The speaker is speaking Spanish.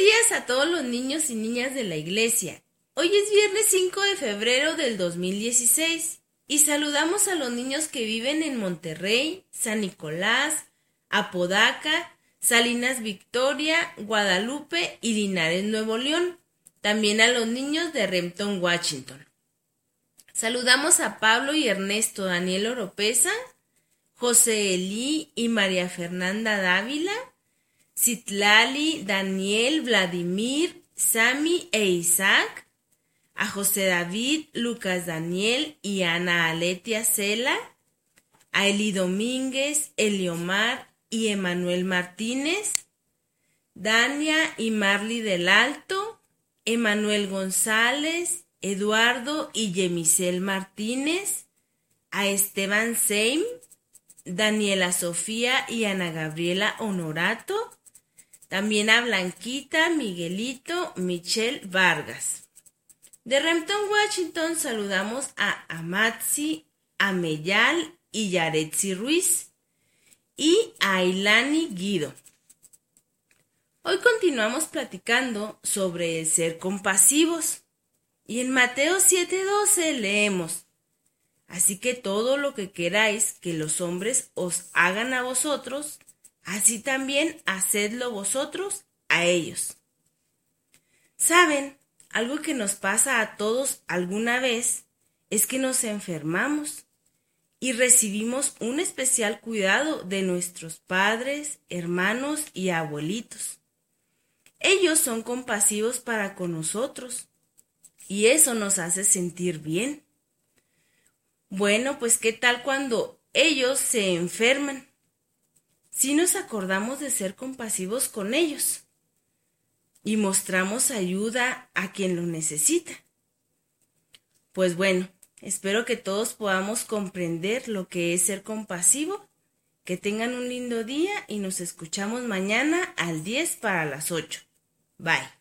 días a todos los niños y niñas de la iglesia. Hoy es viernes 5 de febrero del 2016 y saludamos a los niños que viven en Monterrey, San Nicolás, Apodaca, Salinas Victoria, Guadalupe y Linares, Nuevo León. También a los niños de Rempton, Washington. Saludamos a Pablo y Ernesto Daniel Oropesa, José Elí y María Fernanda Dávila, Citlali, Daniel, Vladimir, Sami e Isaac, a José David, Lucas Daniel y Ana Aletia Cela, a Eli Domínguez, Eliomar y Emanuel Martínez, Dania y Marly del Alto, Emanuel González, Eduardo y Yemisel Martínez, a Esteban Seim, Daniela Sofía y Ana Gabriela Honorato, también a Blanquita, Miguelito, Michelle Vargas. De Rempton, Washington, saludamos a Amatzi, Ameyal y Yaretsi Ruiz y a Ilani Guido. Hoy continuamos platicando sobre el ser compasivos y en Mateo 7:12 leemos, Así que todo lo que queráis que los hombres os hagan a vosotros, así también hacedlo vosotros a ellos. Saben, algo que nos pasa a todos alguna vez es que nos enfermamos y recibimos un especial cuidado de nuestros padres, hermanos y abuelitos. Ellos son compasivos para con nosotros y eso nos hace sentir bien. Bueno, pues ¿qué tal cuando ellos se enferman? Si nos acordamos de ser compasivos con ellos y mostramos ayuda a quien lo necesita. Pues bueno, espero que todos podamos comprender lo que es ser compasivo. Que tengan un lindo día y nos escuchamos mañana al 10 para las 8. Bye.